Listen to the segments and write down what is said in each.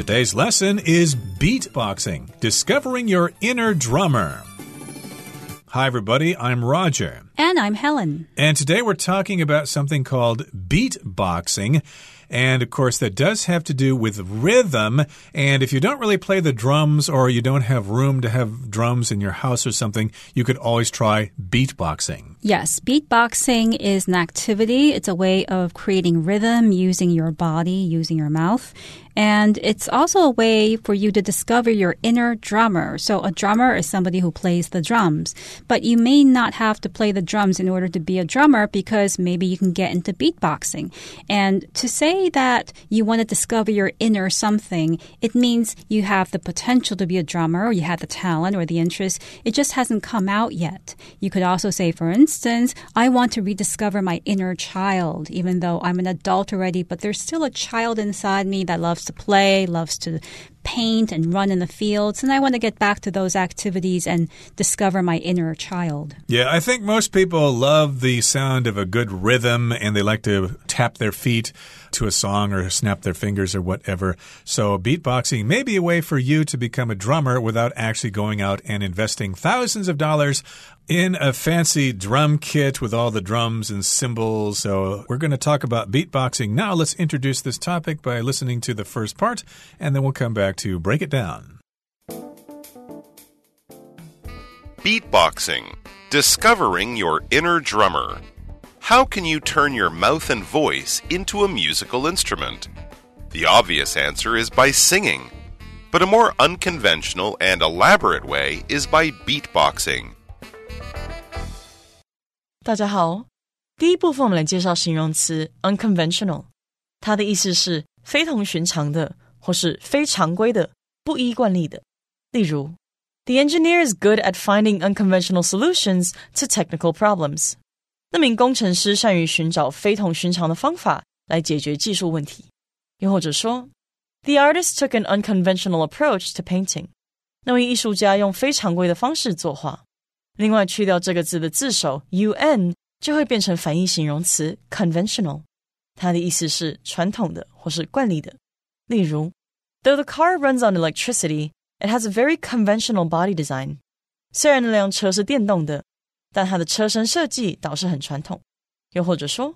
Today's lesson is beatboxing, discovering your inner drummer. Hi, everybody. I'm Roger. And I'm Helen. And today we're talking about something called beatboxing. And of course, that does have to do with rhythm. And if you don't really play the drums or you don't have room to have drums in your house or something, you could always try beatboxing. Yes, beatboxing is an activity. It's a way of creating rhythm using your body, using your mouth. And it's also a way for you to discover your inner drummer. So a drummer is somebody who plays the drums, but you may not have to play the drums in order to be a drummer because maybe you can get into beatboxing. And to say that you want to discover your inner something, it means you have the potential to be a drummer or you have the talent or the interest. It just hasn't come out yet. You could also say, for instance, I want to rediscover my inner child, even though I'm an adult already, but there's still a child inside me that loves to play, loves to paint and run in the fields. And I want to get back to those activities and discover my inner child. Yeah, I think most people love the sound of a good rhythm and they like to tap their feet to a song or snap their fingers or whatever. So, beatboxing may be a way for you to become a drummer without actually going out and investing thousands of dollars in a fancy drum kit with all the drums and cymbals. So, we're going to talk about beatboxing now. Let's introduce this topic by listening to the first part, and then we'll come back to break it down. Beatboxing Discovering your inner drummer. How can you turn your mouth and voice into a musical instrument? The obvious answer is by singing. But a more unconventional and elaborate way is by beatboxing. 大家好，第一部分我们来介绍形容词 unconventional，它的意思是非同寻常的，或是非常规的、不依惯例的。例如，The engineer is good at finding unconventional solutions to technical problems。那名工程师善于寻找非同寻常的方法来解决技术问题。又或者说，The artist took an unconventional approach to painting。那位艺术家用非常规的方式作画。 另外，去掉这个字的字首 un，就会变成反义形容词 conventional，它的意思是传统的或是惯例的。例如，Though the car runs on electricity, it has a very conventional body design。虽然那辆车是电动的，但它的车身设计倒是很传统。又或者说，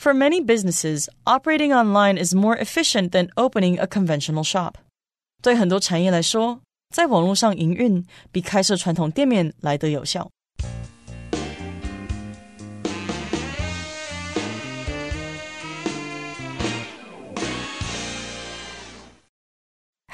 For many businesses, operating online is more efficient than opening a conventional shop。对很多产业来说， 在网络上营运比开设传统店面来得有效。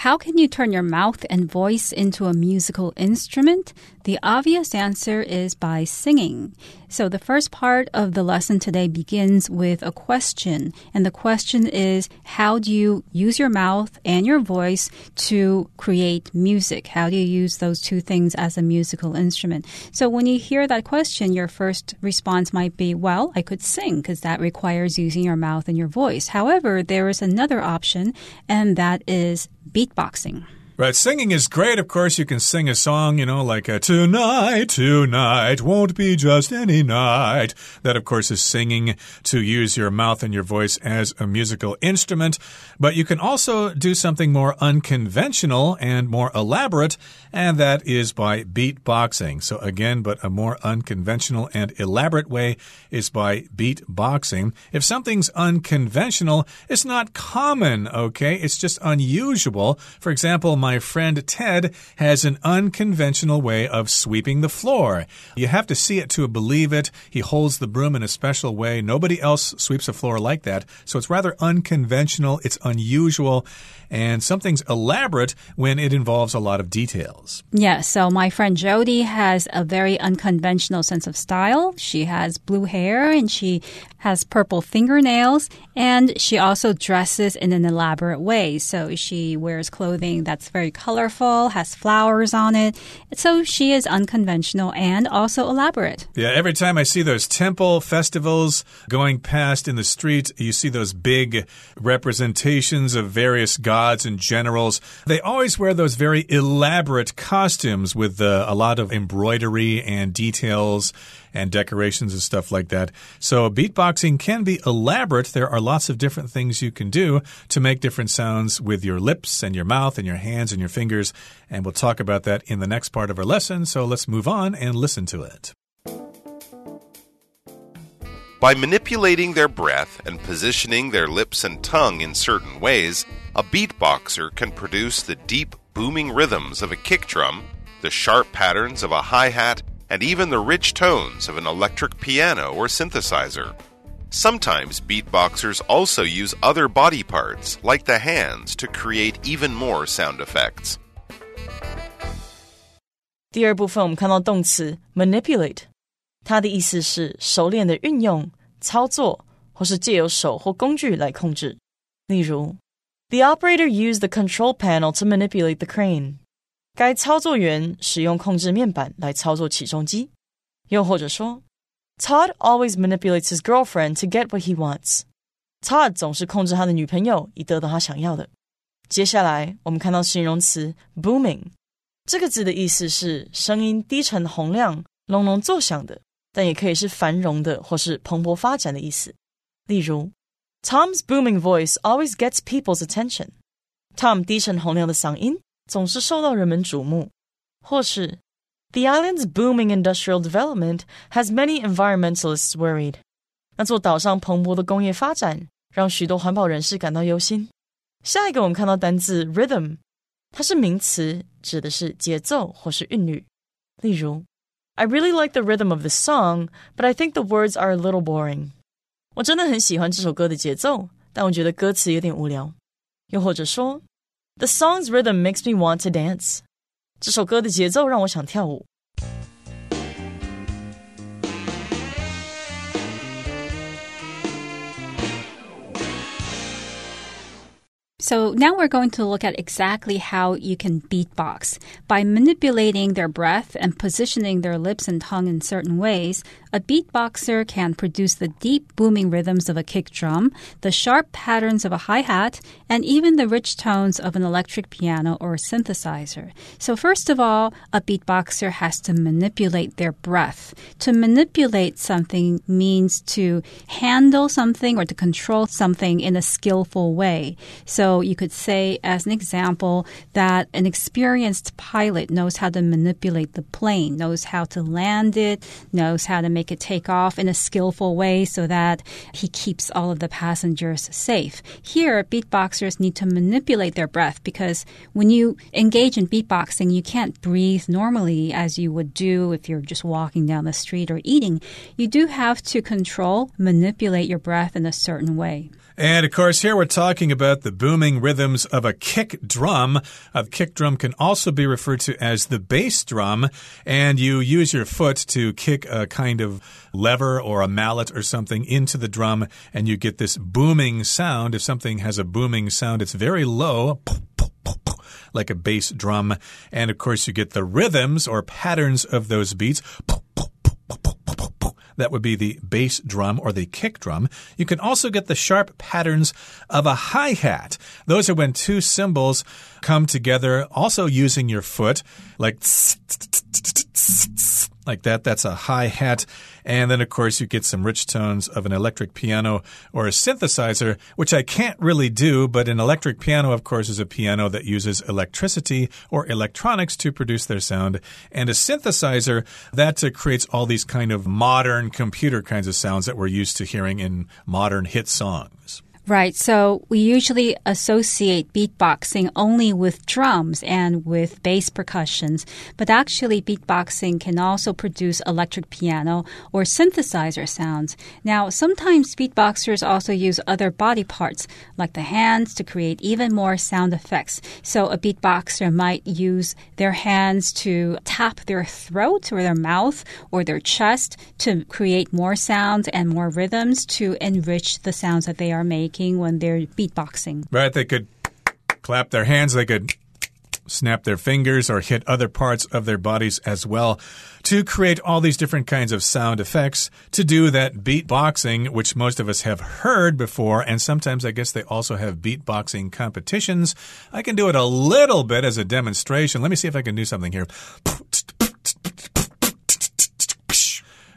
How can you turn your mouth and voice into a musical instrument? The obvious answer is by singing. So the first part of the lesson today begins with a question. And the question is, how do you use your mouth and your voice to create music? How do you use those two things as a musical instrument? So when you hear that question, your first response might be, well, I could sing because that requires using your mouth and your voice. However, there is another option, and that is beatboxing. Right, singing is great. Of course, you can sing a song, you know, like uh, Tonight, Tonight won't be just any night. That, of course, is singing to use your mouth and your voice as a musical instrument. But you can also do something more unconventional and more elaborate, and that is by beatboxing. So, again, but a more unconventional and elaborate way is by beatboxing. If something's unconventional, it's not common, okay? It's just unusual. For example, my friend Ted has an unconventional way of sweeping the floor. You have to see it to believe it. He holds the broom in a special way. Nobody else sweeps a floor like that. So it's rather unconventional. It's unusual and something's elaborate when it involves a lot of details. Yeah, so my friend Jody has a very unconventional sense of style. She has blue hair and she has purple fingernails, and she also dresses in an elaborate way. So she wears clothing that's very colorful, has flowers on it. So she is unconventional and also elaborate. Yeah, every time I see those temple festivals going past in the street, you see those big representations of various gods and generals. They always wear those very elaborate costumes with uh, a lot of embroidery and details and decorations and stuff like that. So beatboxing can be elaborate. There are lots of different things you can do to make different sounds with your lips and your mouth and your hands and your fingers. And we'll talk about that in the next part of our lesson. So let's move on and listen to it. By manipulating their breath and positioning their lips and tongue in certain ways, a beatboxer can produce the deep, booming rhythms of a kick drum, the sharp patterns of a hi hat, and even the rich tones of an electric piano or synthesizer. Sometimes beatboxers also use other body parts, like the hands, to create even more sound effects. 第二部分我们看到动词 manipulate，它的意思是熟练的运用、操作，或是借由手或工具来控制。例如，The operator used the control panel to manipulate the crane。 该操作员使用控制面板来操作起重机。又或者说，Todd always manipulates his girlfriend to get what he wants。Todd 总是控制他的女朋友以得到他想要的。接下来我们看到形容词 booming。这个字的意思是声音低沉洪亮、隆隆作响的，但也可以是繁荣的或是蓬勃发展的意思。例如，Tom's booming voice always gets people's attention。Tom 低沉洪亮的嗓音 总是受到人们瞩目。或是，The island's booming industrial development has many environmentalists worried。那座岛上蓬勃的工业发展让许多环保人士感到忧心。下一个我们看到单字 rhythm。它是名词，指的是节奏或是韵律。例如，I really like the rhythm of the song, but I think the words are a little boring。我真的很喜欢这首歌的节奏，但我觉得歌词有点无聊。又或者说 ，The song's rhythm makes me want to dance。这首歌的节奏让我想跳舞。So now we're going to look at exactly how you can beatbox. By manipulating their breath and positioning their lips and tongue in certain ways, a beatboxer can produce the deep booming rhythms of a kick drum, the sharp patterns of a hi-hat, and even the rich tones of an electric piano or synthesizer. So first of all, a beatboxer has to manipulate their breath. To manipulate something means to handle something or to control something in a skillful way. So you could say, as an example, that an experienced pilot knows how to manipulate the plane, knows how to land it, knows how to make it take off in a skillful way so that he keeps all of the passengers safe. Here, beatboxers need to manipulate their breath because when you engage in beatboxing, you can't breathe normally as you would do if you're just walking down the street or eating. You do have to control, manipulate your breath in a certain way. And of course, here we're talking about the booming rhythms of a kick drum. A kick drum can also be referred to as the bass drum, and you use your foot to kick a kind of lever or a mallet or something into the drum, and you get this booming sound. If something has a booming sound, it's very low like a bass drum. And of course, you get the rhythms or patterns of those beats. That would be the bass drum or the kick drum. You can also get the sharp patterns of a hi hat. Those are when two cymbals come together, also using your foot, like like that. That's a hi hat. And then, of course, you get some rich tones of an electric piano or a synthesizer, which I can't really do, but an electric piano, of course, is a piano that uses electricity or electronics to produce their sound. And a synthesizer, that uh, creates all these kind of modern computer kinds of sounds that we're used to hearing in modern hit songs. Right. So we usually associate beatboxing only with drums and with bass percussions, but actually beatboxing can also produce electric piano or synthesizer sounds. Now, sometimes beatboxers also use other body parts like the hands to create even more sound effects. So a beatboxer might use their hands to tap their throat or their mouth or their chest to create more sounds and more rhythms to enrich the sounds that they are making making when they're beatboxing. Right. They could clap their hands, they could snap their fingers or hit other parts of their bodies as well to create all these different kinds of sound effects to do that beatboxing, which most of us have heard before. And sometimes I guess they also have beatboxing competitions. I can do it a little bit as a demonstration. Let me see if I can do something here.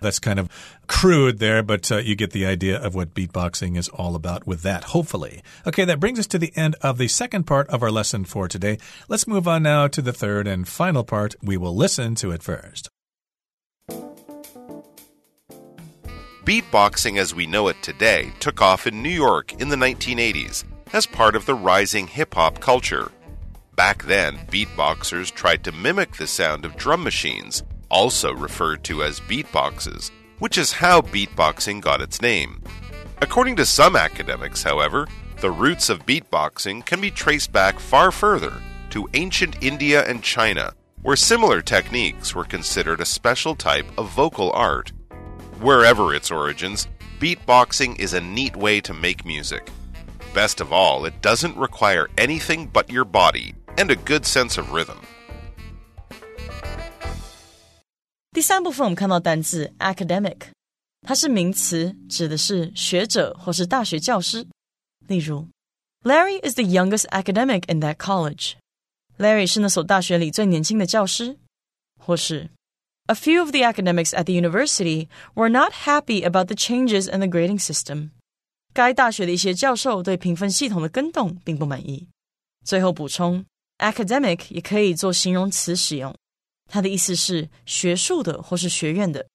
That's kind of crude there, but uh, you get the idea of what beatboxing is all about with that, hopefully. Okay, that brings us to the end of the second part of our lesson for today. Let's move on now to the third and final part. We will listen to it first. Beatboxing as we know it today took off in New York in the 1980s as part of the rising hip hop culture. Back then, beatboxers tried to mimic the sound of drum machines, also referred to as beatboxes, which is how beatboxing got its name. According to some academics, however, the roots of beatboxing can be traced back far further to ancient India and China, where similar techniques were considered a special type of vocal art. Wherever its origins, beatboxing is a neat way to make music. Best of all, it doesn't require anything but your body and a good sense of rhythm. 第三部分我们看到单字 academic，它是名词，指的是学者或是大学教师。例如，Larry is the youngest academic in that college。Larry 是那所大学里最年轻的教师。或是 A few of the academics at the university were not happy about the changes in the grading system. 该大学的一些教授对评分系统的更动并不满意。最后补充，academic 也可以做形容词使用， 它的意思是学术的或是学院的。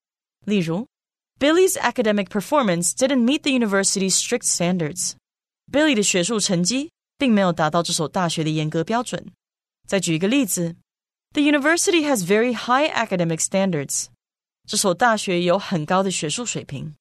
例如，Billy's academic performance didn't meet the university's strict standards。Billy 的学术成绩并没有达到这所大学的严格标准。再举一个例子，The university has very high academic standards。这所大学有很高的学术水平。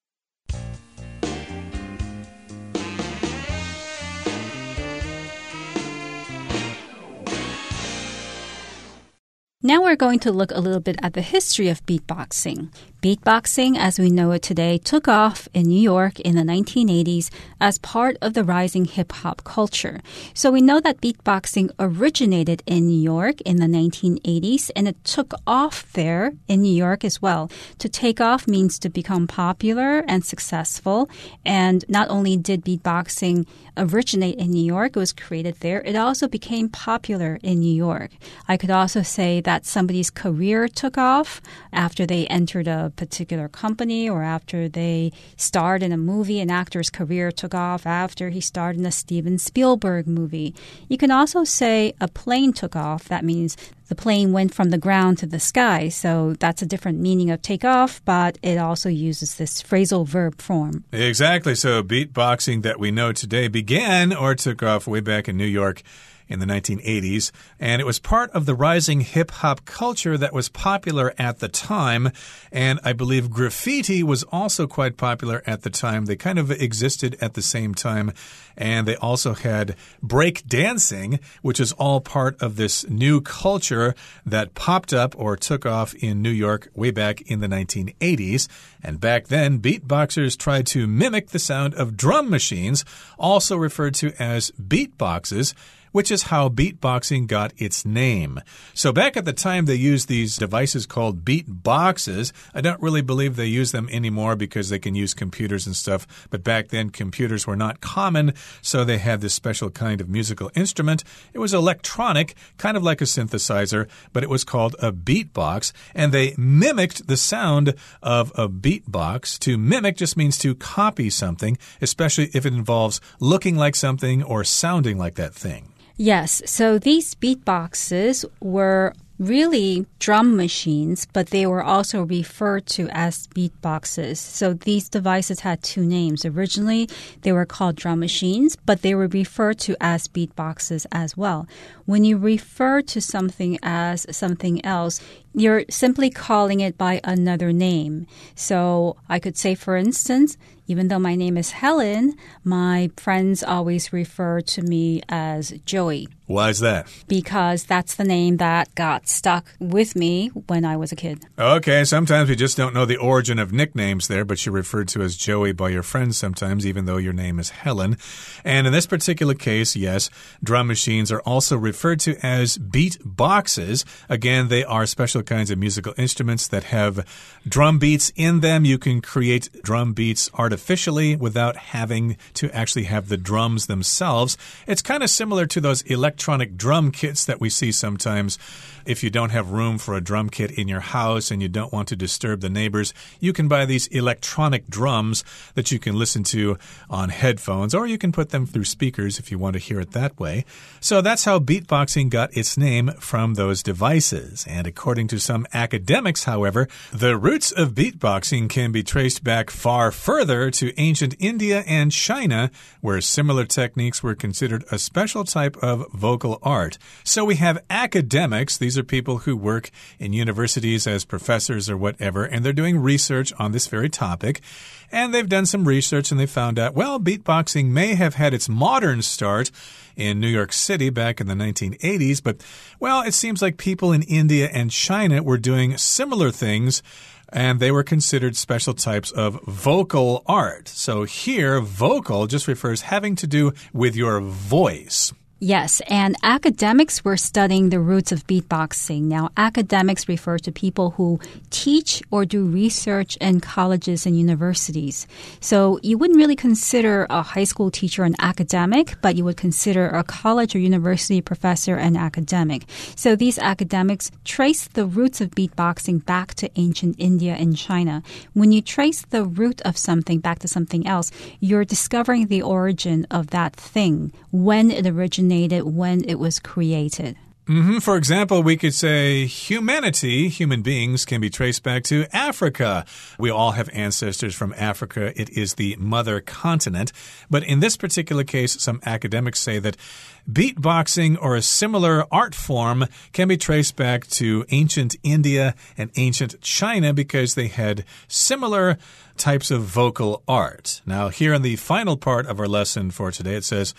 Now we're going to look a little bit at the history of beatboxing. Beatboxing, as we know it today, took off in New York in the 1980s as part of the rising hip hop culture. So we know that beatboxing originated in New York in the 1980s and it took off there in New York as well. To take off means to become popular and successful. And not only did beatboxing originate in New York, it was created there, it also became popular in New York. I could also say that somebody's career took off after they entered a particular company or after they starred in a movie. An actor's career took off after he starred in a Steven Spielberg movie. You can also say a plane took off. That means the plane went from the ground to the sky. So that's a different meaning of take off, but it also uses this phrasal verb form. Exactly. So beatboxing that we know today began or took off way back in New York in the 1980s, and it was part of the rising hip hop culture that was popular at the time. And I believe graffiti was also quite popular at the time. They kind of existed at the same time. And they also had break dancing, which is all part of this new culture that popped up or took off in New York way back in the 1980s. And back then, beatboxers tried to mimic the sound of drum machines, also referred to as beatboxes which is how beatboxing got its name. So back at the time, they used these devices called beat boxes. I don't really believe they use them anymore because they can use computers and stuff. But back then, computers were not common, so they had this special kind of musical instrument. It was electronic, kind of like a synthesizer, but it was called a beatbox, and they mimicked the sound of a beatbox. To mimic just means to copy something, especially if it involves looking like something or sounding like that thing. Yes. So these beatboxes were really drum machines, but they were also referred to as beatboxes. So these devices had two names. Originally, they were called drum machines, but they were referred to as beatboxes as well. When you refer to something as something else, you're simply calling it by another name. So I could say, for instance, even though my name is Helen, my friends always refer to me as Joey. Why is that? Because that's the name that got stuck with me when I was a kid. Okay, sometimes we just don't know the origin of nicknames there, but you're referred to as Joey by your friends sometimes, even though your name is Helen. And in this particular case, yes, drum machines are also referred to as beat boxes. Again, they are special kinds of musical instruments that have drum beats in them. You can create drum beats artificially without having to actually have the drums themselves. It's kind of similar to those electronic drum kits that we see sometimes. If you don't have room for a drum kit in your house and you don't want to disturb the neighbors, you can buy these electronic drums that you can listen to on headphones, or you can put them through speakers if you want to hear it that way. So that's how beatboxing got its name from those devices. And according to some academics, however, the roots of beatboxing can be traced back far further to ancient India and China, where similar techniques were considered a special type of vocal art. So we have academics, these are people who work in universities as professors or whatever, and they're doing research on this very topic. And they've done some research and they found out, well, beatboxing may have had its modern start in New York City back in the 1980s, but, well, it seems like people in India and China were doing similar things and they were considered special types of vocal art. So here, vocal just refers having to do with your voice. Yes, and academics were studying the roots of beatboxing. Now, academics refer to people who teach or do research in colleges and universities. So you wouldn't really consider a high school teacher an academic, but you would consider a college or university professor an academic. So these academics trace the roots of beatboxing back to ancient India and China. When you trace the root of something back to something else, you're discovering the origin of that thing, when it originated originated when it was created. Mm -hmm. For example, we could say humanity, human beings, can be traced back to Africa. We all have ancestors from Africa. It is the mother continent. But in this particular case, some academics say that beatboxing or a similar art form can be traced back to ancient India and ancient China because they had similar types of vocal art. Now, here in the final part of our lesson for today, it says,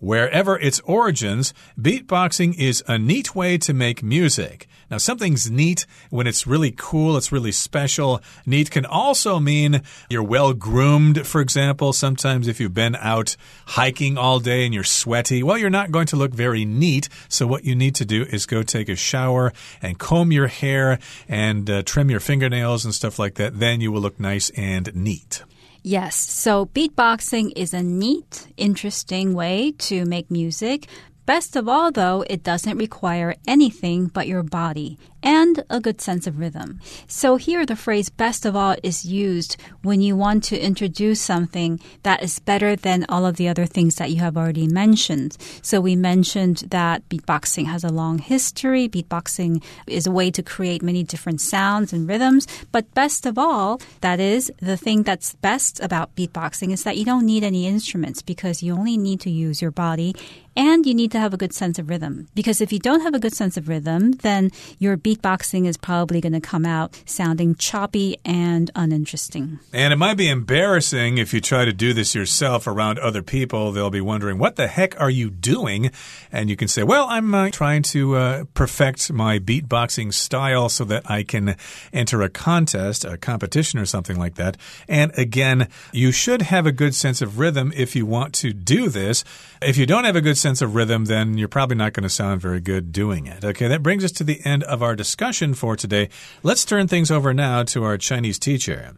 Wherever its origins, beatboxing is a neat way to make music. Now, something's neat when it's really cool, it's really special. Neat can also mean you're well groomed, for example. Sometimes if you've been out hiking all day and you're sweaty, well, you're not going to look very neat. So, what you need to do is go take a shower and comb your hair and uh, trim your fingernails and stuff like that. Then you will look nice and neat. Yes, so beatboxing is a neat, interesting way to make music. Best of all, though, it doesn't require anything but your body and a good sense of rhythm. So here the phrase best of all is used when you want to introduce something that is better than all of the other things that you have already mentioned. So we mentioned that beatboxing has a long history. Beatboxing is a way to create many different sounds and rhythms. But best of all, that is the thing that's best about beatboxing is that you don't need any instruments because you only need to use your body and you need to have a good sense of rhythm. Because if you don't have a good sense of rhythm, then your beatboxing is probably going to come out sounding choppy and uninteresting. And it might be embarrassing if you try to do this yourself around other people. They'll be wondering, what the heck are you doing? And you can say, well, I'm uh, trying to uh, perfect my beatboxing style so that I can enter a contest, a competition, or something like that. And again, you should have a good sense of rhythm if you want to do this. If you don't have a good sense of rhythm, then you're probably not going to sound very good doing it. Okay, that brings us to the end of our discussion for today. Let's turn things over now to our Chinese teacher.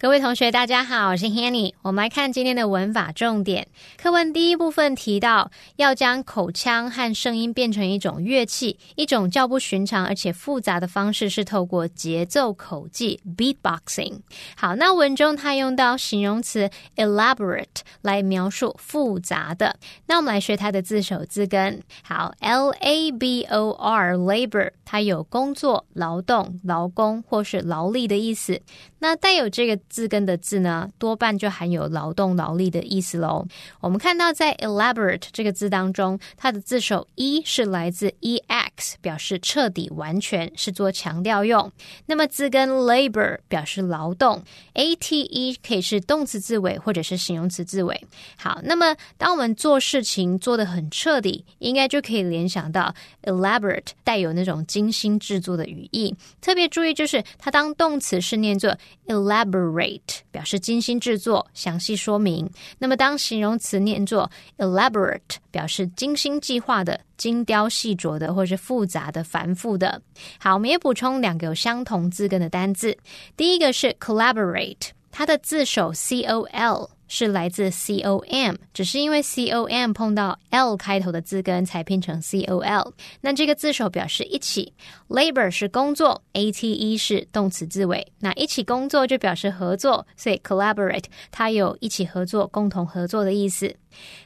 各位同学，大家好，我是 Hanny。我们来看今天的文法重点。课文第一部分提到，要将口腔和声音变成一种乐器，一种较不寻常而且复杂的方式是透过节奏口技 （beatboxing）。好，那文中它用到形容词 elaborate 来描述复杂的。那我们来学它的字首字根。好，l a b o r labor，它有工作、劳动、劳工或是劳力的意思。那带有这个字根的字呢，多半就含有劳动、劳力的意思喽。我们看到在 elaborate 这个字当中，它的字首 e 是来自 ex，表示彻底、完全，是做强调用。那么字根 labor 表示劳动，ate 可以是动词字尾或者是形容词字尾。好，那么当我们做事情做得很彻底，应该就可以联想到 elaborate 带有那种精心制作的语义。特别注意就是它当动词是念作 elaborate。Rate 表示精心制作、详细说明。那么当形容词念作 elaborate，表示精心计划的、精雕细琢的，或是复杂的、繁复的。好，我们也补充两个有相同字根的单字。第一个是 collaborate，它的字首 c o l。是来自 c o m，只是因为 c o m 碰到 l 开头的字根才拼成 c o l。那这个字首表示一起，labor 是工作，a t e 是动词字尾，那一起工作就表示合作，所以 collaborate 它有一起合作、共同合作的意思。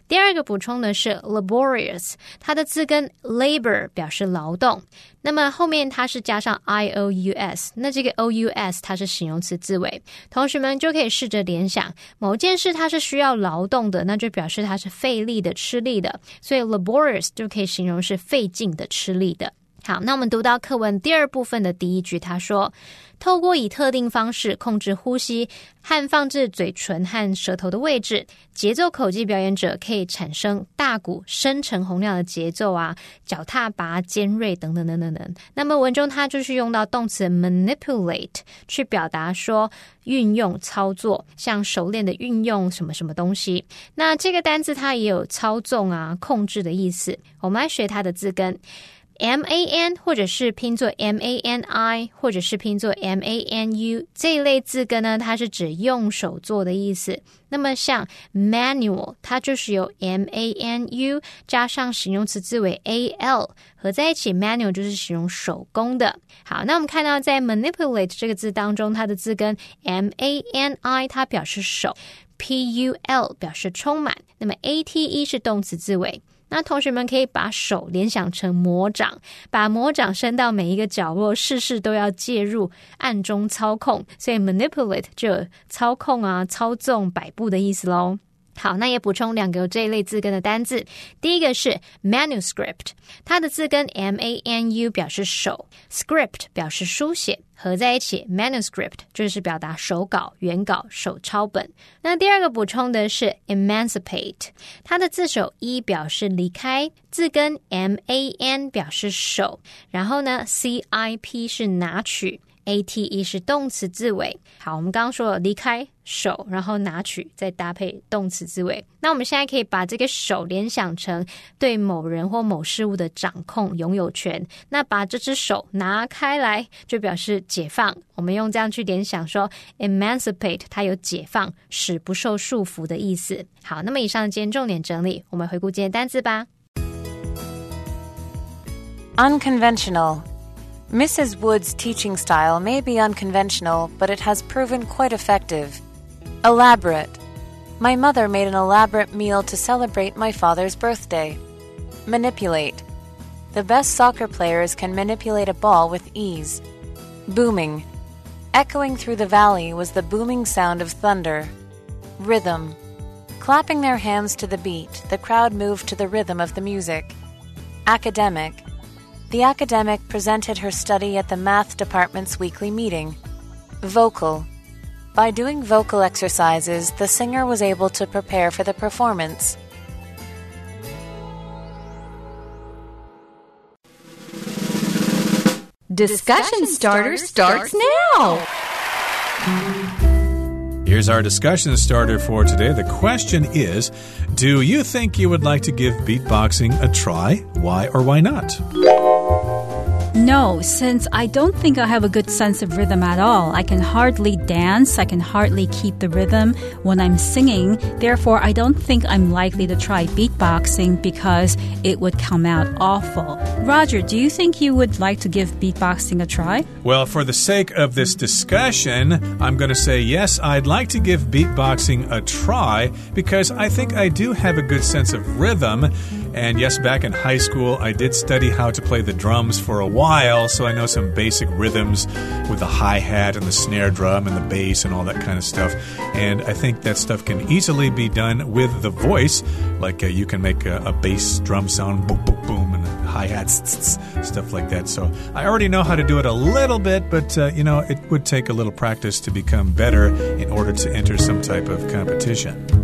第二个补充的是 laborious，它的字根 labor 表示劳动，那么后面它是加上 i o u s，那这个 o u s 它是形容词字尾，同学们就可以试着联想某件事它是需要劳动的，那就表示它是费力的、吃力的，所以 laborious 就可以形容是费劲的、吃力的。好，那我们读到课文第二部分的第一句，他说：“透过以特定方式控制呼吸和放置嘴唇和舌头的位置，节奏口技表演者可以产生大鼓深沉洪亮的节奏啊，脚踏拔尖锐等等等等等。那么文中它就是用到动词 manipulate 去表达说运用操作，像熟练的运用什么什么东西。那这个单字它也有操纵啊、控制的意思。我们来学它的字根。” M A N 或者是拼作 M A N I，或者是拼作 M A N U 这一类字根呢，它是指用手做的意思。那么像 manual，它就是由 M A N U 加上形容词字尾 A L 合在一起，manual 就是形容手工的。好，那我们看到在 manipulate 这个字当中，它的字根 M A N I 它表示手，P U L 表示充满，那么 A T E 是动词字尾。那同学们可以把手联想成魔掌，把魔掌伸到每一个角落，事事都要介入，暗中操控。所以 manipulate 就操控啊、操纵、摆布的意思喽。好，那也补充两个这一类字根的单字。第一个是 manuscript，它的字根 m a n u 表示手，script 表示书写，合在一起 manuscript 就是表达手稿、原稿、手抄本。那第二个补充的是 emancipate，它的字首 e 表示离开，字根 m a n 表示手，然后呢 c i p 是拿取。A T E 是动词字尾。好，我们刚刚说了离开手，然后拿取，再搭配动词字尾。那我们现在可以把这个手联想成对某人或某事物的掌控、拥有权。那把这只手拿开来，就表示解放。我们用这样去联想说，emancipate 它有解放、使不受束缚的意思。好，那么以上今天重点整理，我们回顾今天单词吧。Unconventional. Mrs. Wood's teaching style may be unconventional, but it has proven quite effective. Elaborate. My mother made an elaborate meal to celebrate my father's birthday. Manipulate. The best soccer players can manipulate a ball with ease. Booming. Echoing through the valley was the booming sound of thunder. Rhythm. Clapping their hands to the beat, the crowd moved to the rhythm of the music. Academic. The academic presented her study at the math department's weekly meeting. Vocal. By doing vocal exercises, the singer was able to prepare for the performance. Discussion starter starts now. Here's our discussion starter for today. The question is Do you think you would like to give beatboxing a try? Why or why not? No, since I don't think I have a good sense of rhythm at all. I can hardly dance, I can hardly keep the rhythm when I'm singing. Therefore, I don't think I'm likely to try beatboxing because it would come out awful. Roger, do you think you would like to give beatboxing a try? Well, for the sake of this discussion, I'm going to say yes, I'd like to give beatboxing a try because I think I do have a good sense of rhythm. And yes, back in high school, I did study how to play the drums for a while, so I know some basic rhythms with the hi hat and the snare drum and the bass and all that kind of stuff. And I think that stuff can easily be done with the voice. Like uh, you can make a, a, bass drum sound boom, boom, boom, and hi hats, stuff like that. So I already know how to do it a little bit, but uh, you know, it would take a little practice to become better in order to enter some type of competition.